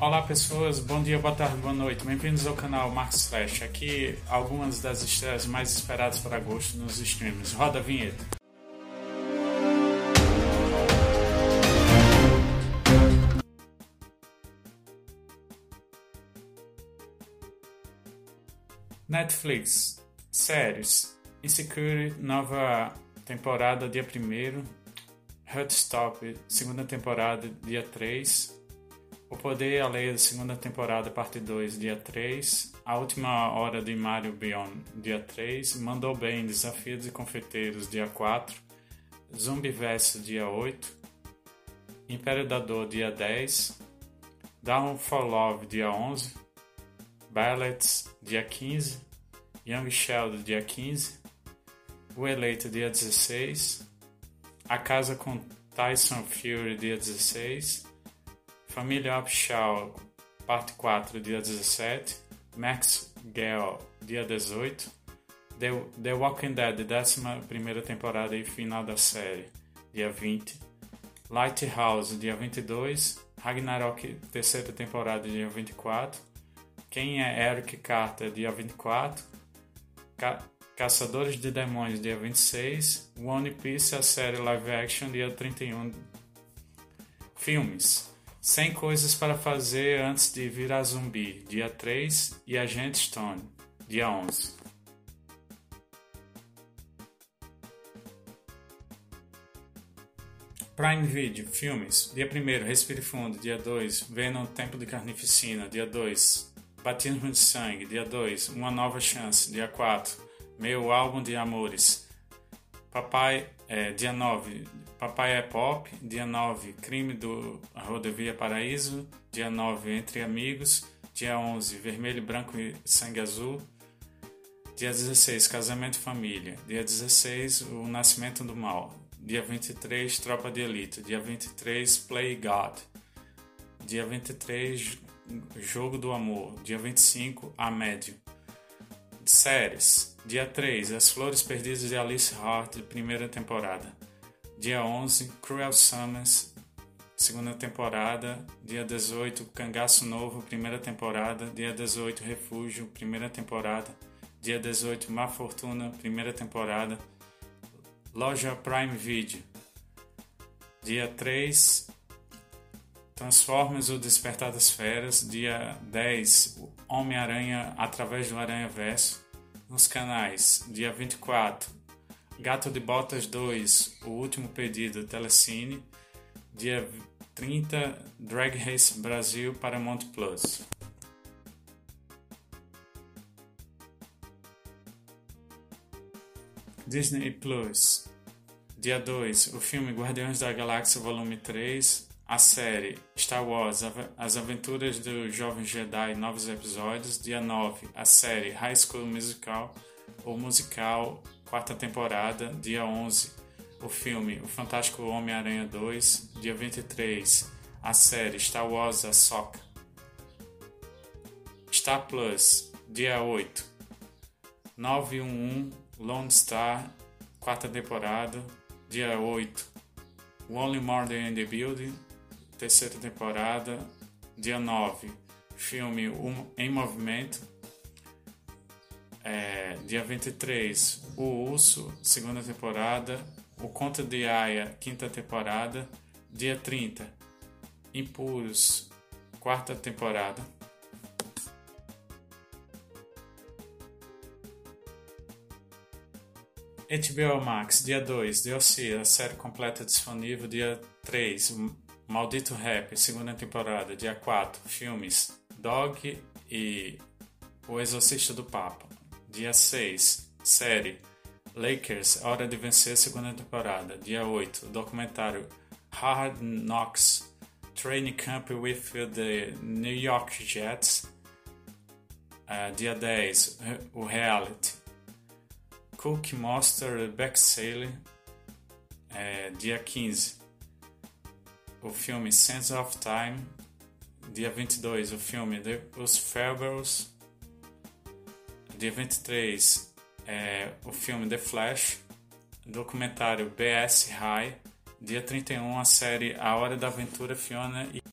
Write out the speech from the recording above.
Olá pessoas, bom dia, boa tarde, boa noite. Bem-vindos ao canal Marcos Flash. Aqui algumas das estreias mais esperadas para agosto nos streams. Roda a vinheta. Netflix, séries, Insecure, nova temporada, dia 1 Heartstop, segunda temporada, dia 3, O Poder e a Lei, segunda temporada, parte 2, dia 3, A Última Hora de Mario Beyond, dia 3, Mandou Bem, Desafio de Confeiteiros, dia 4, Zumbiverse, dia 8, Império da Dor, dia 10, Down for Love, dia 11, Ballets, dia 15, Young Sheldon, dia 15, O Eleito, dia 16, A Casa com Tyson Fury, dia 16, Família Upshaw, parte 4, dia 17, Max Gale, dia 18, The, The Walking Dead, 11 temporada e final da série, dia 20, Lighthouse, dia 22, Ragnarok, terceira temporada, dia 24, Quem é Eric Carter, dia 24, Ca Caçadores de Demônios, dia 26, One Piece, a série live action, dia 31. Filmes 100 coisas para fazer antes de virar zumbi, dia 3, e Agente Stone, dia 11. Prime Video, filmes. Dia 1 Respire Fundo. Dia 2 Venom Tempo de Carnificina. Dia 2 Batismo de Sangue. Dia 2 Uma Nova Chance. Dia 4 Meu Álbum de Amores. Papai, é, dia 9 Papai é Pop. Dia 9 Crime do Rodovia Paraíso. Dia 9 Entre Amigos. Dia 11 Vermelho, Branco e Sangue Azul. Dia 16 Casamento e Família. Dia 16 O Nascimento do Mal. Dia 23, Tropa de Elite. Dia 23, Play God. Dia 23, Jogo do Amor. Dia 25, A Médio. Séries. Dia 3, As Flores Perdidas de Alice Hart, primeira temporada. Dia 11, Cruel Summers, segunda temporada. Dia 18, Cangaço Novo, primeira temporada. Dia 18, Refúgio, primeira temporada. Dia 18, Má Fortuna, primeira temporada. Loja Prime Video. Dia 3, Transformers O Despertar das Feras. Dia 10, Homem-Aranha através do Aranha Verso. Nos canais, dia 24, Gato de Botas 2, O Último Pedido, Telecine. Dia 30, Drag Race Brasil, Paramount Plus. Disney Plus. Dia 2, o filme Guardiões da Galáxia Volume 3, a série Star Wars As Aventuras do Jovem Jedi, novos episódios. Dia 9, a série High School Musical, ou musical, quarta temporada. Dia 11, o filme O Fantástico Homem-Aranha 2. Dia 23, a série Star Wars Ahsoka. Star Plus, dia 8, 911 Lone Star, quarta temporada, dia 8. Only Murder in the Building, terceira temporada, dia 9. Filme um, Em Movimento, é, dia 23. O Urso, segunda temporada. O Conto de Aya, quinta temporada. Dia 30. Impuros, quarta temporada. HBO Max, dia 2, DLC, a série completa disponível, dia 3, Maldito Rap, segunda temporada, dia 4, filmes, Dog e O Exorcista do Papa, dia 6, série, Lakers, Hora de Vencer, segunda temporada, dia 8, documentário Hard Knocks, Training Camp with the New York Jets, uh, dia 10, o reality, Cook Monster Backsail, é, dia 15. O filme Sense of Time, dia 22. O filme The, Os Fables, dia 23. É, o filme The Flash, documentário BS High, dia 31. A série A Hora da Aventura Fiona e